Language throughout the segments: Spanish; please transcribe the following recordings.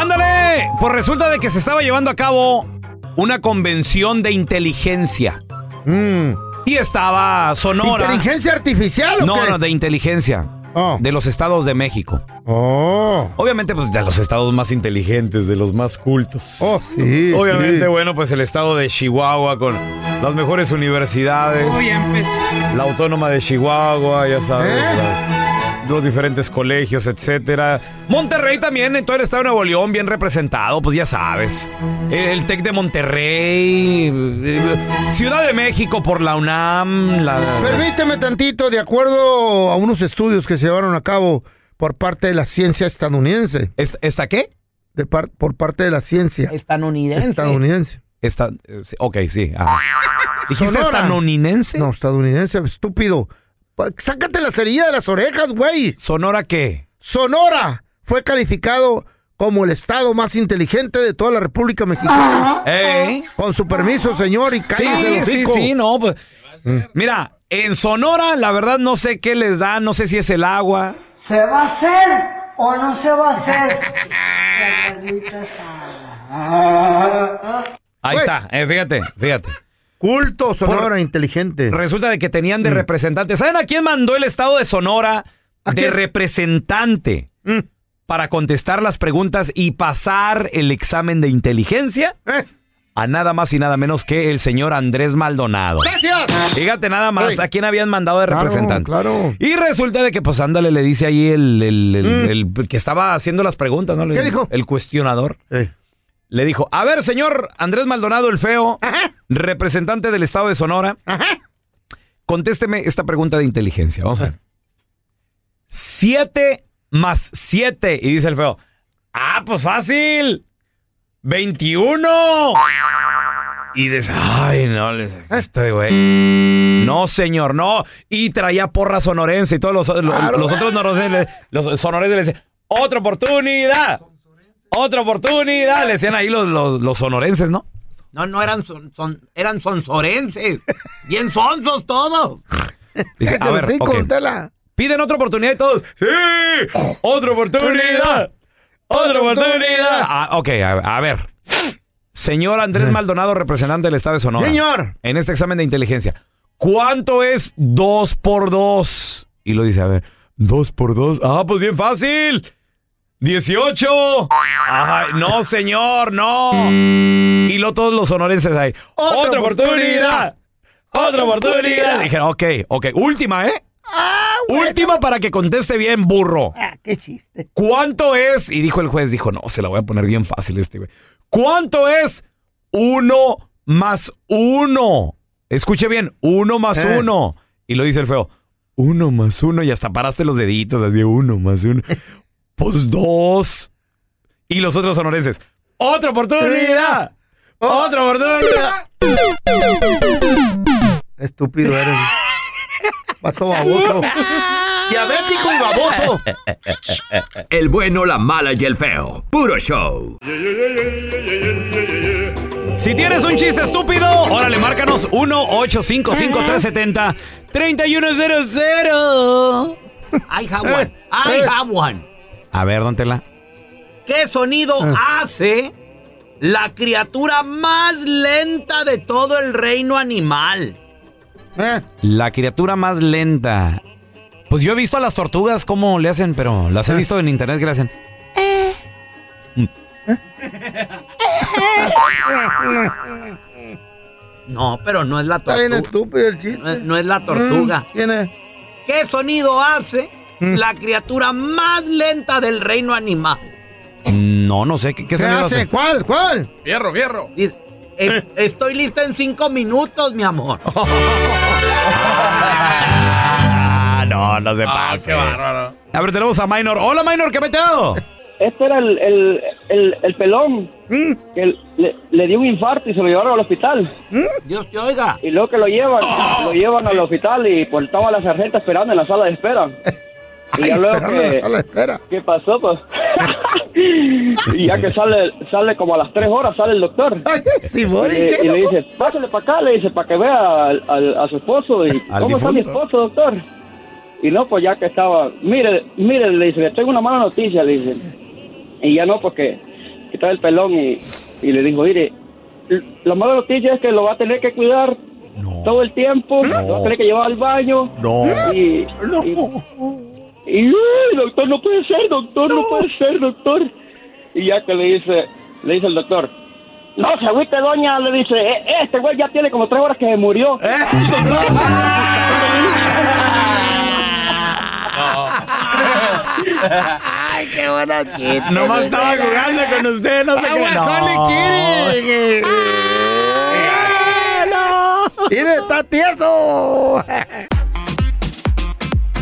¡Ándale! Pues resulta de que se estaba llevando a cabo una convención de inteligencia. Y estaba Sonora. ¿Inteligencia artificial o No, qué? no, de inteligencia. Oh. De los estados de México. Oh. Obviamente, pues de los estados más inteligentes, de los más cultos. Oh, sí. Obviamente, sí. bueno, pues el estado de Chihuahua con las mejores universidades. La autónoma de Chihuahua, ya sabes. ¿Eh? las- los diferentes colegios, etcétera. Monterrey también, en todo el estado de Nuevo León, bien representado, pues ya sabes. El TEC de Monterrey, eh, Ciudad de México por la UNAM, la... Permíteme tantito, de acuerdo a unos estudios que se llevaron a cabo por parte de la ciencia estadounidense. ¿Est- ¿Esta qué? De par- por parte de la ciencia Estadounidense. estadounidense. Esta, eh, sí, ok, sí. ajá. ¿Dijiste Sonora. estadounidense? No, estadounidense, estúpido. Pa- Sácate la cerilla de las orejas, güey. ¿Sonora qué? Sonora fue calificado como el estado más inteligente de toda la República Mexicana. ¿Eh? Con su permiso, señor, y Sí, cállese sí, hocico. sí, no. Pues, Mira, en Sonora, la verdad, no sé qué les da, no sé si es el agua. ¿Se va a hacer o no se va a hacer? Ahí está, eh, fíjate, fíjate. Culto, Sonora, Por- inteligente. Resulta de que tenían Mm. de representante. ¿Saben a quién mandó el estado de Sonora ¿A de quién? representante Mm. para contestar las preguntas y pasar el examen de inteligencia? Eh, A nada más y nada menos que el señor Andrés Maldonado. ¡Gracias! Fíjate nada más Ey. a quién habían mandado de Claro, representante. claro. Y resulta de que, pues, ándale, le dice ahí el, el- el- el que estaba haciendo las preguntas, ¿no? Mm. ¿Qué dijo? El cuestionador. Le dijo, a ver, señor Andrés Maldonado el Feo, Ajá. representante del estado de Sonora, Ajá. contésteme esta pregunta de inteligencia. Vamos a ver. Siete más siete. Y dice el Feo, ah, pues fácil. 21. Y dice, ay, no, le- este güey. No, señor, no. Y traía porra sonorense y todos los, los- Claro. los otros sonorenses le decían, otra oportunidad. Otra oportunidad. Le decían ahí los, los, los sonorenses, ¿no? No, no eran son, son- eran sonsorenses. Bien sonsos todos. Dice, a ver, hocico, ok. don Tela. Piden otra oportunidad y todos. ¡Sí! ¡Otra oportunidad! ¡Otra oportunidad! Ah, ok, a, a ver. Señor Andrés Maldonado, representante del Estado de Sonora. Señor. En este examen de inteligencia. ¿Cuánto es dos por dos? Y lo dice, a ver, dos por dos. Ah, pues bien fácil. 18. Ay, no, señor, no. Y lo todos los sonorenses ahí. Otra Otra, oportunidad. Otra oportunidad. Dijeron, ok, ok. Última, ¿eh? Última para que conteste bien, burro. Ah, qué chiste. ¿Cuánto es? Y dijo el juez, dijo, no, se la voy a poner bien fácil este, güey. ¿Cuánto es uno más uno? Escuche bien, uno más Eh. uno. Y lo dice el feo, uno más uno. Y hasta paraste los deditos, así, uno más uno. Pues dos. Y los otros sonorenses, otra oportunidad. Otra oportunidad. Estúpido eres. Pato baboso. Diabético y baboso. El bueno, la mala y el feo. Puro show. Si tienes un chiste estúpido, órale, márcanos 1-855-370-3100. I have one. I have one. A ver, don Tela. ¿Qué sonido Ah. hace la criatura más lenta de todo el reino animal? Eh, La criatura más lenta. Pues yo he visto a las tortugas cómo le hacen, pero las he visto en internet que le hacen. No, pero no es la Está bien tortuga. estúpido el chiste. No es, no es la tortuga. Mm, ¿Quién es? ¿Qué sonido hace. La criatura más lenta del reino animal? No, no sé. ¿Qué, qué ¿Qué hace? hace? ¿Cuál? ¿Cuál? Fierro, fierro. Dice, "Es- estoy lista en cinco minutos, mi amor. Ah, no, no se pase. qué bárbaro. A ver, tenemos a Minor. Hola, Minor, ¿qué metido? Este era el, el, el, el pelón que le, le dio un infarto y se lo llevaron al hospital. Dios te oiga. Y luego que lo llevan, lo llevan al hospital y pues estaba la sargenta esperando en la sala de espera. Y Ay, ya luego la que, espera. ¿qué pasó? Pues y ya que sale, sale como a las tres horas, sale el doctor. Ay, sí, Y voy. le, y le dice, pásale para acá, le dice, para que vea al- al- a su esposo. Y, ¿Cómo está mi esposo, doctor? Y no, pues ya que estaba, mire, mire, le dice, le tengo una mala noticia, le dice. Y ya no, porque que trae el pelón y, y le dijo, mire, la mala noticia es que lo va a tener que cuidar todo el tiempo, lo va a tener que llevar al baño. No. Y, y, y, "Uy, doctor, no puede ser, doctor, no. puede ser, doctor. Y ya que le dice, le dice el doctor, no se agüite, doña, le dice, "E- este güey ya tiene como tres horas que se murió. Ay, qué buena chiste. Nomás estaba jugando con usted, no sé qué. No. quiere. Mire, está tieso.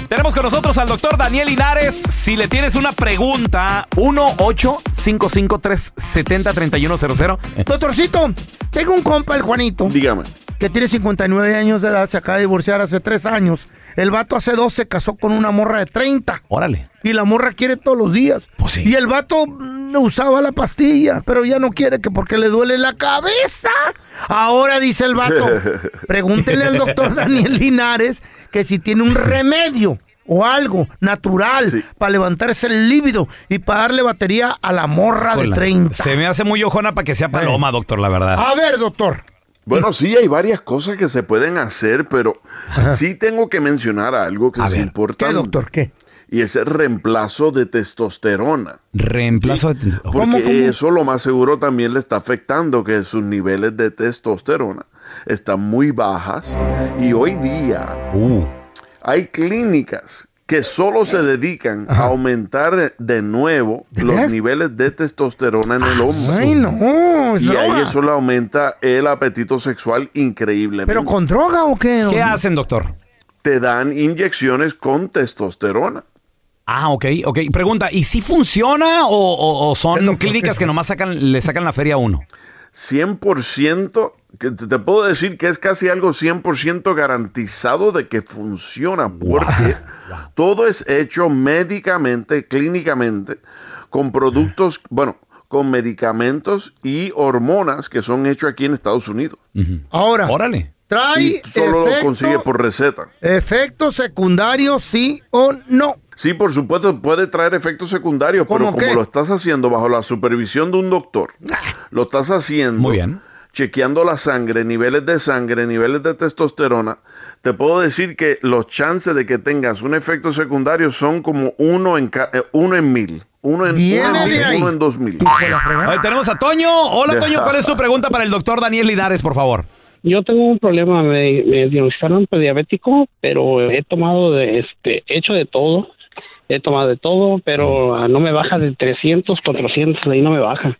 Tenemos con nosotros al doctor Daniel Linares. Si le tienes una pregunta, 1-855-370-3100. Doctorcito, tengo un compa, el Juanito, Dígame. que tiene 59 años de edad, se acaba de divorciar hace 3 años. El vato hace dos se casó con una morra de 30. Órale. Y la morra quiere todos los días. Pues sí. Y el vato mm, usaba la pastilla, pero ya no quiere que porque le duele la cabeza. Ahora dice el vato, pregúntele al doctor Daniel Linares que si tiene un remedio o algo natural Sí. para levantarse el líbido y para darle batería a la morra de Hola. 30. Se me hace muy ojona para que sea paloma, doctor, la verdad. A ver, doctor. Bueno, sí, hay varias cosas que se pueden hacer, pero sí tengo que mencionar algo que A es ver, importante. ¿Qué, doctor? ¿Qué? Y es el reemplazo de testosterona. Reemplazo de... Porque ¿Cómo, cómo? eso lo más seguro también le está afectando, que sus niveles de testosterona están muy bajas. Y hoy día Uh, hay clínicas que solo se dedican a aumentar de nuevo ¿De los niveles de testosterona en el hombre. Ay, no. Y ahí eso le aumenta el apetito sexual increíblemente. ¿Pero con droga o qué? ¿Qué hacen, doctor? Te dan inyecciones con testosterona. Ah, ok, ok. Pregunta, ¿y si funciona o, o- o El son clínicas que nomás sacan, le sacan la feria a uno? 100%, que te puedo decir que es casi algo 100% garantizado de que funciona, porque todo es hecho médicamente, clínicamente, con productos, bueno, con medicamentos y hormonas que son hechos aquí en Estados Unidos. Ahora, Órale. trae Y solo lo efecto- consigue por receta. efectos secundarios, sí o no. Sí, por supuesto, puede traer efectos secundarios, pero ¿Cómo como qué? lo estás haciendo bajo la supervisión de un doctor, lo estás haciendo Muy bien. chequeando la sangre, niveles de sangre, niveles de testosterona, te puedo decir que los chances de que tengas un efecto secundario son como uno en, ca- eh, uno en mil. Uno en, uno en mil, uno en dos mil. Ahí tenemos a Toño. Hola, Toño. ¿Cuál es tu pregunta para el doctor Daniel Linares, por favor? Yo tengo un problema, me, me diagnosticaron prediabético, pero he tomado de este, he hecho de todo, he tomado de todo, pero ah, no me baja de 300, 400, de ahí no me baja.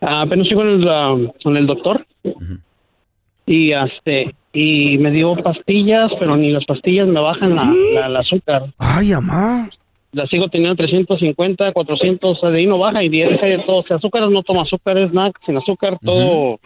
Ah, apenas estoy con el, ah, con el doctor y este y me dio pastillas, pero ni las pastillas me bajan la, la- azúcar. Ay, amá. La sigo teniendo 350, 400, de ahí no baja y de de todo. O sea, azúcar no toma azúcar, es nada, sin azúcar, todo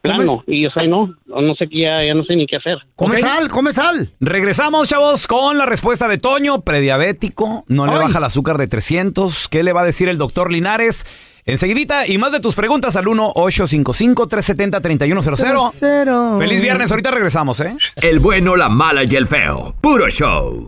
plano. Y o sea, no, no sé qué, ya, ya no sé ni qué hacer. Come sal, come sal. Regresamos, chavos, con la respuesta de Toño, prediabético, no le Ay. baja el azúcar de 300. ¿Qué le va a decir el doctor Linares? Enseguidita, y más de tus preguntas al 1-855-370-3100. Feliz viernes, ahorita regresamos, ¿eh? El bueno, la mala y el feo. Puro show.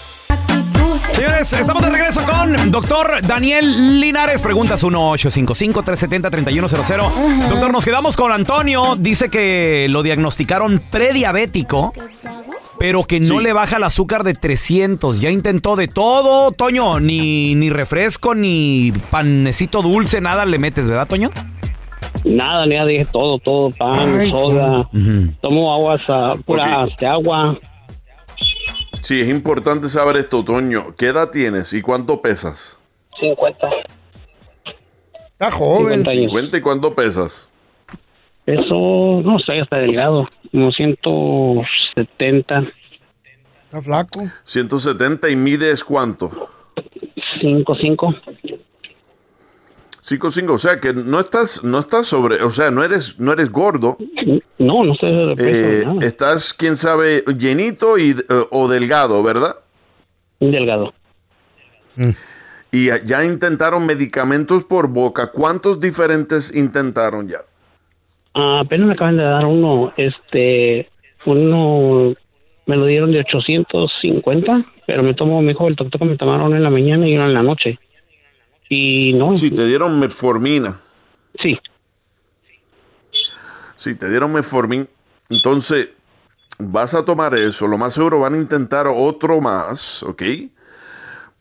Señores, estamos de regreso con doctor Daniel Linares. Preguntas 1-855-370-3100. Doctor, nos quedamos con Antonio. Dice que lo diagnosticaron prediabético, pero que no le baja el azúcar de 300. Ya intentó de todo, Toño. Ni, ni refresco, ni panecito dulce, nada le metes, ¿verdad, Toño? Nada, ya dije todo, todo, pan, soda. Tomo aguas, ah, pura Ok. este, agua. Sí, es importante saber esto, Toño. ¿Qué edad tienes y cuánto pesas? 50. Está joven. 50 años. 50 y cuánto pesas. Eso, no sé, está delgado. Como 170. Está flaco. 170 y mides cuánto? 5, 5. 5, 5, o sea que no estás, no estás sobre, o sea, no eres, no eres gordo. No, no estoy de peso, Eh, nada. estás, quién sabe, llenito y, eh, o delgado, ¿verdad? Delgado. Y ya- ya intentaron medicamentos por boca. ¿Cuántos diferentes intentaron ya? Ah, apenas me acaban de dar uno, este, uno me lo dieron de 850, pero me tomó, me dijo el doctor que me tomaron en la mañana y uno en la noche. Y no. Sí, te dieron metformina. Sí. Sí, te dieron metformin. Entonces, vas a tomar eso. Lo más seguro van a intentar otro más, ¿ok?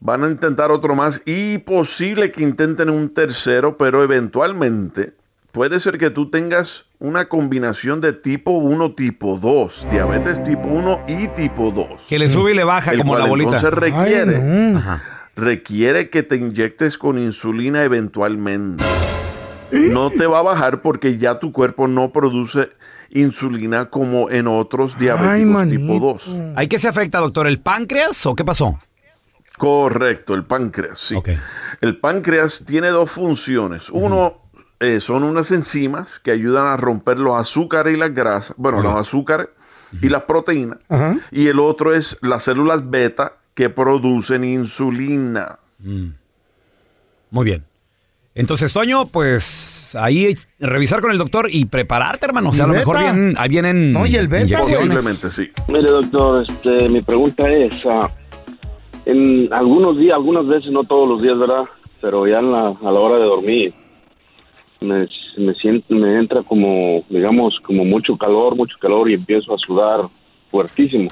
Van a intentar otro más y posible que intenten un tercero, pero eventualmente puede ser que tú tengas una combinación de tipo 1, tipo 2, diabetes tipo 1 y tipo 2. Que le sube y le baja El como cual la bolita. Entonces requiere, Ay, no. Requiere que te inyectes con insulina eventualmente. No te va a bajar porque ya tu cuerpo no produce insulina como en otros diabéticos tipo 2. ¿Hay que se afecta, doctor? ¿El páncreas o qué pasó? Correcto, el páncreas, sí. El páncreas tiene dos funciones. Uno eh, son unas enzimas que ayudan a romper los azúcares y las grasas, bueno, los azúcares y las proteínas. Y el otro es las células beta que producen insulina. Muy bien. Entonces, Toño, pues ahí revisar con el doctor y prepararte, hermano. O sea, a lo mejor Beta. vienen, ahí vienen inyecciones. Posiblemente sí. Mire, doctor, este, mi pregunta es, ah, en algunos días, algunas veces, no todos los días, ¿verdad? Pero ya en la- a la hora de dormir, me, me siento, me entra como, digamos, como mucho calor, mucho calor y empiezo a sudar fuertísimo.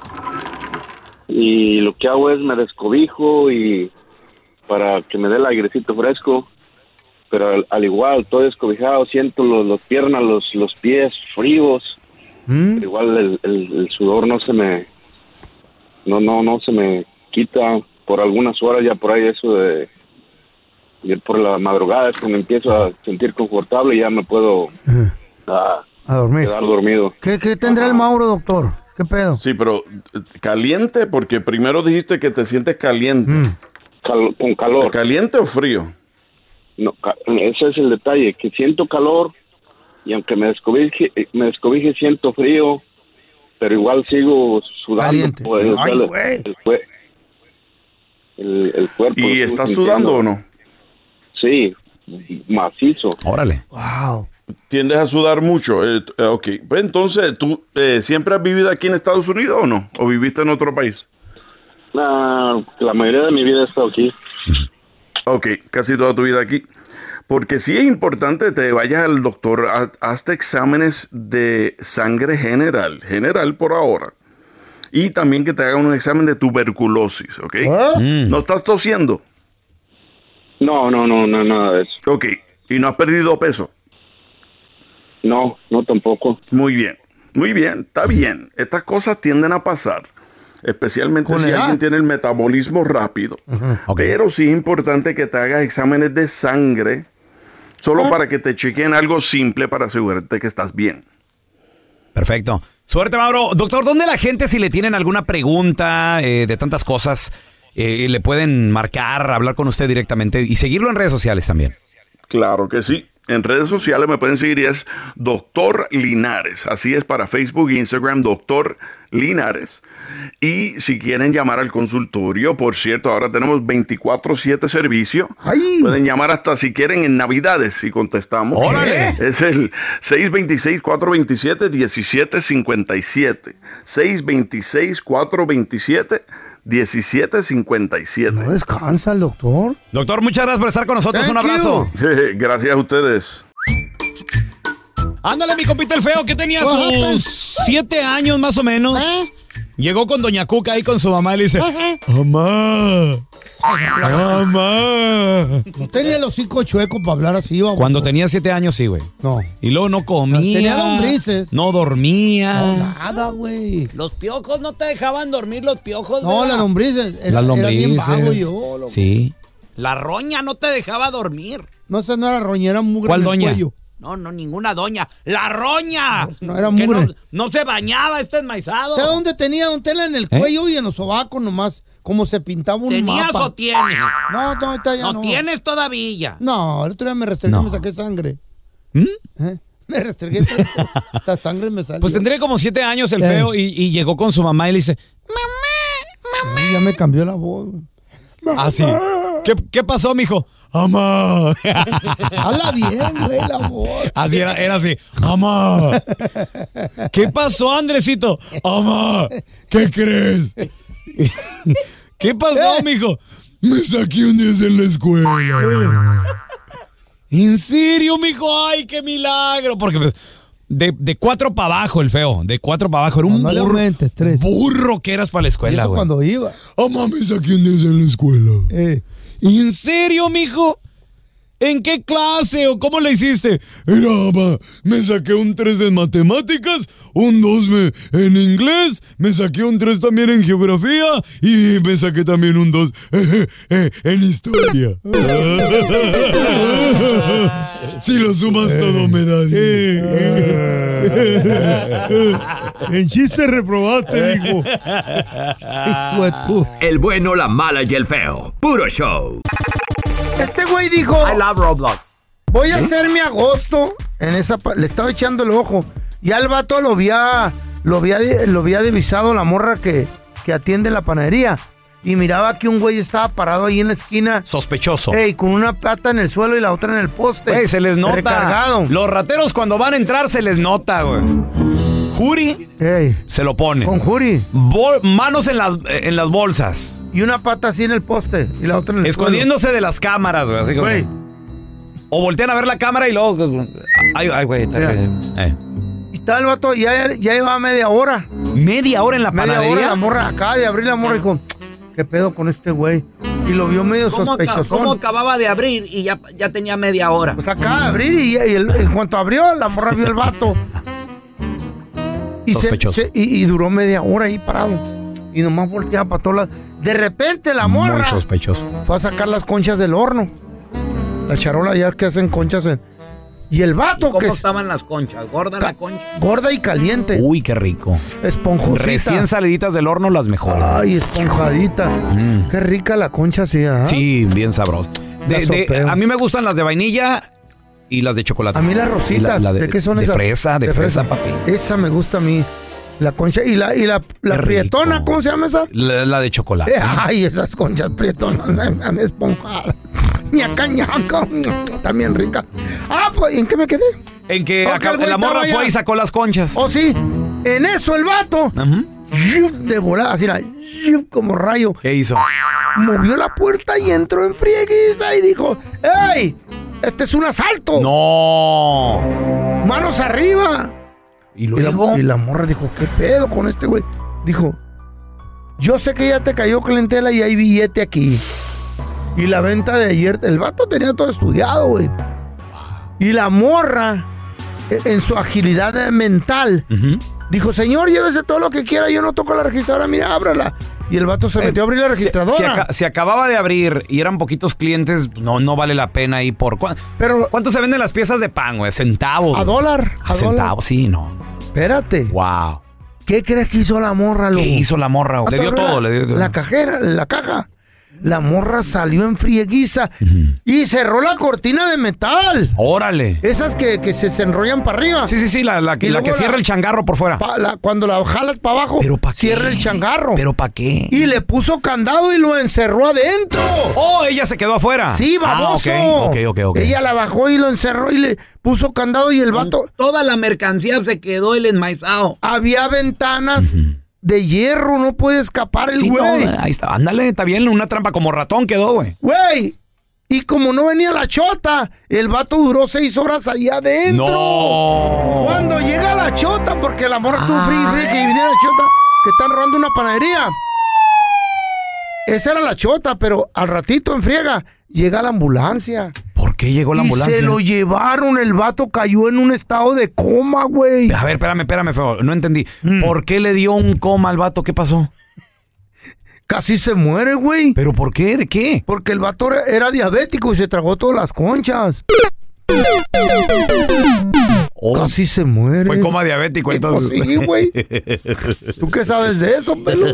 Y lo que hago es me descobijo y para que me dé el airecito fresco, pero al, al igual, todo descobijado, siento los, los piernas, los, los pies fríos, pero igual el, el- el sudor no se me no no no se me quita. Por algunas horas ya por ahí eso de y por la madrugada es cuando empiezo a sentir confortable y ya me puedo A dormir. quedar dormido. ¿Qué, qué tendrá el Mauro, doctor? ¿Qué pedo? Sí, pero caliente, porque primero dijiste que te sientes caliente. con calor. ¿Caliente o frío? no ese es el detalle que siento calor y aunque me descobije me descobije siento frío pero igual sigo sudando Caliente. pues, Ay, el- el, cue- el- el cuerpo ¿Y estás sudando o no? Sí, macizo. Órale. Wow. ¿Tiendes a sudar mucho? Eh, eh, ok. Pues entonces, ¿tú eh, siempre has vivido aquí en Estados Unidos o no? ¿O viviste en otro país? Ah, la mayoría de mi vida he estado aquí. Ok, casi toda tu vida aquí. Porque sí es importante que te vayas al doctor, ha- hazte exámenes de sangre general, general por ahora. Y también que te hagan un examen de tuberculosis, ¿ok? ¿No estás tosiendo? No, no, no, no, nada de eso. Ok, ¿y no has perdido peso? No, no tampoco. Muy bien, muy bien, está bien. Estas cosas tienden a pasar, especialmente si edad. alguien tiene el metabolismo rápido. Pero sí es importante que te hagas exámenes de sangre, solo para que te chequen algo simple para asegurarte que estás bien. Perfecto. Suerte, Mauro. Doctor, ¿dónde la gente, si le tienen alguna pregunta eh, de tantas cosas, eh, le pueden marcar, hablar con usted directamente y seguirlo en redes sociales también? Claro que sí. En redes sociales me pueden seguir y es Doctor Linares. Así es para Facebook e Instagram, Doctor Linares. Y si quieren llamar al consultorio, por cierto, ahora tenemos 24-7 servicio. Pueden llamar hasta si quieren en Navidades y contestamos. ¡Órale! Es el 626-427-1757. 626-427-1757. No descansa el doctor. Doctor, muchas gracias por estar con nosotros. Thank Un abrazo. Gracias a ustedes. Ándale, mi compita el feo, que tenía What sus happened? siete años más o menos. Llegó con Doña Cuca ahí con su mamá y le dice, mamá, mamá. No tenía los cinco chuecos para hablar así, vamos. Cuando tenía siete años, sí, güey. No. Y luego no comía. Tenía lombrices. No dormía. Nada, güey. Los piojos no te dejaban dormir, los piojos. No, las lombrices. Era, Las era bien vago lombrices. yo. Sí. La roña no te dejaba dormir. No, esa no era roñera mugre ¿Cuál en el doña? cuello. No, no, ninguna doña. ¡La roña! No era mugre. No, no se bañaba este enmaizado. ¿Sabes dónde tenía Don Tela? En el ¿Eh? cuello y en los sobacos nomás. Como se pintaba un ¿Tenías mapa. o tienes? No, no, ahorita ya no. No tienes todavía. No, el otro día me restregué y No. me saqué sangre. ¿Mm? ¿Eh? Me restregué. esta- sangre me salió. Pues tendría como siete años el Eh. feo y, y llegó con su mamá y le dice, Ay, Ya me cambió la voz. así. ¿Qué, ¿Qué pasó, mijo? Amá. Habla bien, güey, la voz. Así era, era así. Amá. ¿Qué pasó, Andresito? Amá. ¿Qué crees? ¿Qué pasó, mijo? Me saqué un 10 en la escuela. ¿En serio, mijo? ¡Ay, qué milagro! Porque pues, de, de cuatro para abajo el feo. De cuatro para abajo. Era un No le burro, aumentes, burro que eras para la Y escuela, eso güey. cuando iba. Amá, me saqué un 10 en la escuela. Eh, ¿En serio, mijo? ¿En qué clase o cómo le hiciste? Era, ma, me saqué un 3 en matemáticas, un 2 me- en inglés, me saqué un 3 también en geografía y me saqué también un 2 en historia. si lo sumas todo me da 10. en chiste reprobaste. Hijo. El bueno, la mala y el feo. Puro show. Este güey dijo. I love Roblox. Voy a hacer mi agosto en esa. pa- Le estaba echando el ojo. Y al vato lo había lo había, lo había divisado la morra que, que atiende la panadería. Y miraba que un güey estaba parado ahí en la esquina. Sospechoso. Ey, con una pata en el suelo y la otra en el poste. Güey, se les nota. Recargado. Los rateros cuando van a entrar se les nota, güey. Juri se lo pone. Con Juri. Bol- manos en las, en las bolsas. Y una pata así en el poste y la otra en el Escondiéndose de las cámaras, güey. Así como. Güey. O voltean a ver la cámara y luego. Ay, ay, güey. está- eh. Y estaba el vato, ya, ya llevaba media hora. ¿Media hora en la Media panadería? hora la morra acá de abrir la morra y dijo, ¿qué pedo con este güey? Y lo vio medio ¿Cómo, aca- sospechoso. cómo acababa de abrir y ya, ya tenía media hora? Pues acaba de abrir y, y el- en cuanto abrió, la morra vio el vato. Y, se- Sospechoso. se- y, y duró media hora ahí parado. Y nomás volteaba para todos lados. De repente la morra Muy sospechoso. fue a sacar las conchas del horno. La charola ya que hacen conchas en... Y el vato ¿Cómo que es estaban las conchas? ¿Gorda la concha? gorda y caliente. Uy, qué rico. Esponjosita. Recién saliditas del horno, las mejores. Ay, esponjadita. Qué rica la concha, sí. Sí, bien. De- de- sopeo. a mí me gustan las de vainilla y las de chocolate. A mí las rositas. la- la de, qué son de esas? fresa, de, fresa, papi. Esa me gusta a mí. La concha. Y la, y la, la prietona, ¿cómo se llama esa? La, la de chocolate. Eh, ay, esas conchas prietonas, me- me esponjadas. ñaca, ñaca, también rica. Ah, pues, ¿en qué me quedé? En que acá- la morra fue y sacó las conchas. Oh, sí. En eso el vato. De volada, así era, como rayo. ¿Qué hizo? Movió la puerta y entró en frieguiza y dijo, ¡Ey! Este es un asalto. No. Manos arriba. Y luego. y la morra dijo, ¿qué pedo con este güey? Dijo, yo sé que ya te cayó clientela y hay billete aquí. Y la venta de ayer, el vato tenía todo estudiado, güey. Y la morra, e- en su agilidad mental, dijo, señor, llévese todo lo que quiera, yo no toco la registradora, mira, ábrala. Y el vato se metió a abrir la registradora. aca- si acababa de abrir y eran poquitos clientes, no, no vale la pena ir por. ¿cuán- Pero, ¿Cuánto se venden las piezas de pan, güey? Centavos. a dólar, A centavos, sí, no. Espérate. Wow. ¿Qué crees que hizo la morra, ¿Qué loco? hizo la morra? güey? Le dio todo, le dio La cajera, la caja. La morra salió en frieguiza y cerró la cortina de metal. Órale. Esas que, que se, se enrollan para arriba. Sí, sí, sí, la, la que, la que cierra el changarro por fuera. pa- la- cuando la jalas para abajo, cierra el changarro. ¿Pero para qué? Y le puso candado y lo encerró adentro. Oh, ella se quedó afuera. Sí, baboso. Ah, ok, ok, ok, ok. Ella la bajó y lo encerró y le puso candado y el vato... Toda la mercancía se quedó el enmaizado. Había ventanas de hierro, no puede escapar el Sí, no, güey. ahí está. Ándale, está bien. Una trampa como ratón quedó, güey. Güey. Y como no venía la chota, el vato duró seis horas ahí adentro. No. Cuando llega la chota, porque la morra tuvo frío, frío, que la chota, que están robando una panadería. Esa era la chota, pero al ratito en friega llega la ambulancia. ¿Por qué llegó la y ambulancia? se lo llevaron, el vato cayó en un estado de coma, güey. A ver, espérame, espérame, feo. No entendí. Mm. ¿Por qué le dio un coma al vato? ¿Qué pasó? Casi se muere, güey. ¿Pero por qué? ¿De qué? Porque el vato era, era diabético y se tragó todas las conchas. Casi se muere. Oh. Fue coma diabético, entonces. Pues sí, güey. ¿Tú qué sabes de eso, pelo?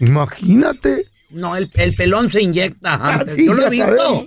Imagínate. No, el, el pelón se inyecta. antes. sí, Yo lo he visto.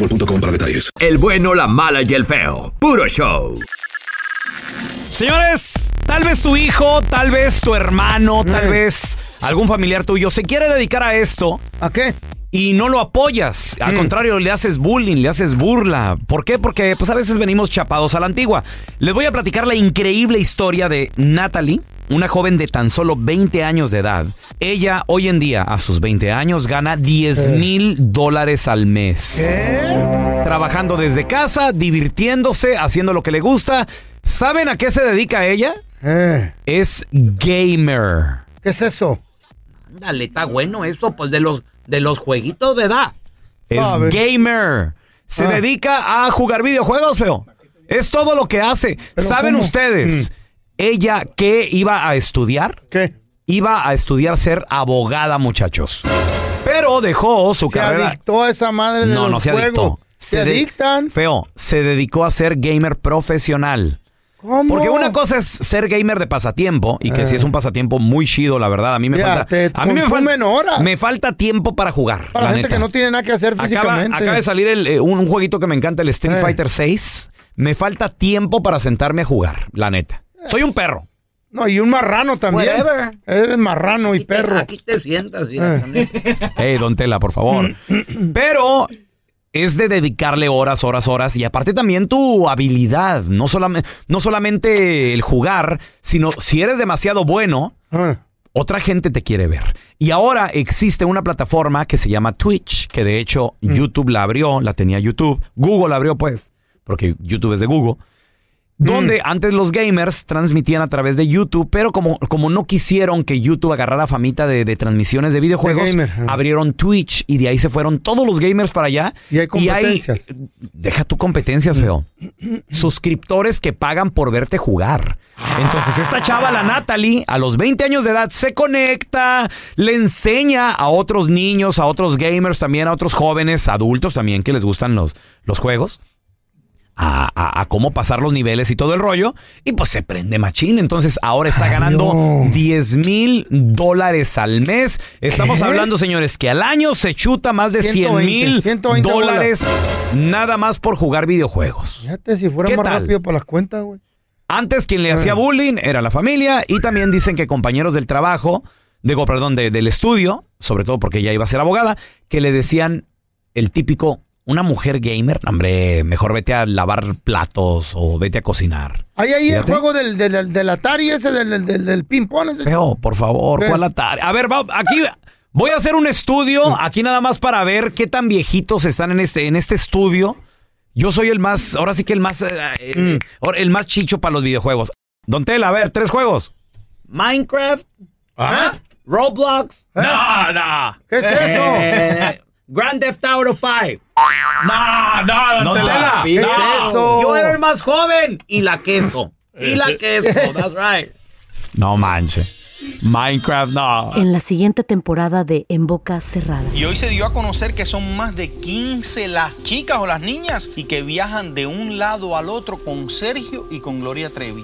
boostmobile.com para detalles. El bueno, la mala y el feo. Puro show. Señores, tal vez tu hijo, tal vez tu hermano, tal vez algún familiar tuyo se quiere dedicar a esto. ¿A qué? Y no lo apoyas. Al contrario, le haces bullying, le haces burla. ¿Por qué? Porque pues a veces venimos chapados a la antigua. Les voy a platicar la increíble historia de Natalie, una joven de tan solo 20 años de edad. Ella hoy en día, a sus 20 años, gana 10 mil dólares al mes. Trabajando desde casa, divirtiéndose, haciendo lo que le gusta. ¿Saben a qué se dedica ella? Es gamer. ¿Qué es eso? Ándale, está bueno eso, pues de los, de los jueguitos de edad. Es A ver. gamer. Se Ah. dedica a jugar videojuegos, feo. Es todo lo que hace. ¿Pero ¿Saben cómo? ustedes ella qué iba a estudiar? ¿Qué? Iba a estudiar ser abogada, muchachos. Pero dejó su Se carrera. adictó a esa madre de No, los no se juegos. adictó. Se, adictan. Feo, se dedicó a ser gamer profesional. ¿Cómo? Porque una cosa es ser gamer de pasatiempo y que Ah. si es un pasatiempo muy chido, la verdad. A mí me falta. a mí me falta, horas. me falta tiempo para jugar. Para la gente neta. que no tiene nada que hacer físicamente. acaba de salir el, eh, un, un jueguito que me encanta, el Street Eh. Fighter 6. Me falta tiempo para sentarme a jugar, la neta. Soy un perro. No, y un marrano también. Whatever. Eres marrano y perro. Aquí te sientas. Eh. eso. Hey, don Tela, por favor. Pero es de dedicarle horas, horas, horas. Y aparte también tu habilidad. No, solamente no solamente el jugar, sino si eres demasiado bueno, Ah. otra gente te quiere ver. Y ahora existe una plataforma que se llama Twitch, que de hecho Mm. YouTube la abrió, la tenía YouTube. Google la abrió, pues, porque YouTube es de Google. Donde Mm. antes los gamers transmitían a través de YouTube, pero como, como no quisieron que YouTube agarrara famita de, de transmisiones de videojuegos, abrieron Twitch y de ahí se fueron todos los gamers para allá. Y hay competencias. deja tu competencias, feo. Suscriptores que pagan por verte jugar. Entonces, esta chava, la Natalie, a los 20 años de edad, se conecta, le enseña a otros niños, a otros gamers también, a otros jóvenes, adultos también que les gustan los, los juegos. A, a- a cómo pasar los niveles y todo el rollo. Y pues se prende machín. Entonces ahora está ganando 10 mil dólares al mes. Estamos ¿Qué? hablando, señores, que al año se chuta más de 100 120, mil 120 dólares nada más por jugar videojuegos. Fíjate, si fuera ¿Qué más tal? rápido para las cuentas, güey. Antes quien le hacía Ah. bullying era la familia y también dicen que compañeros del trabajo, digo, perdón, de- del estudio, sobre todo porque ella iba a ser abogada, que le decían el típico, una mujer gamer, hombre, mejor vete a lavar platos o vete a cocinar. Hay ahí el Fíjate. juego del, del, del Atari ese, del, del, del, del ping-pong. ese. Feo, por favor, ¿Qué? ¿cuál Atari? A ver, va- aquí voy a hacer un estudio, aquí nada más para ver qué tan viejitos están en este, en este estudio. Yo soy el más, ahora sí que el más, eh, eh, el más chicho para los videojuegos. Don Tela, a ver, tres juegos. Minecraft. Roblox. No, no. ¿Qué es eso? Eh, Grand Theft Auto 5. No, no, Don Tela. ¿Qué es eso? Yo era el más joven. Y la queso. Y la queso. That's right. No manche. Minecraft, no. En la siguiente temporada de En Boca Cerrada. Y hoy se dio a conocer que son más de 15 las chicas o las niñas y que viajan de un lado al otro con Sergio y con Gloria Trevi.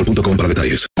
boostmobile.com para detalles.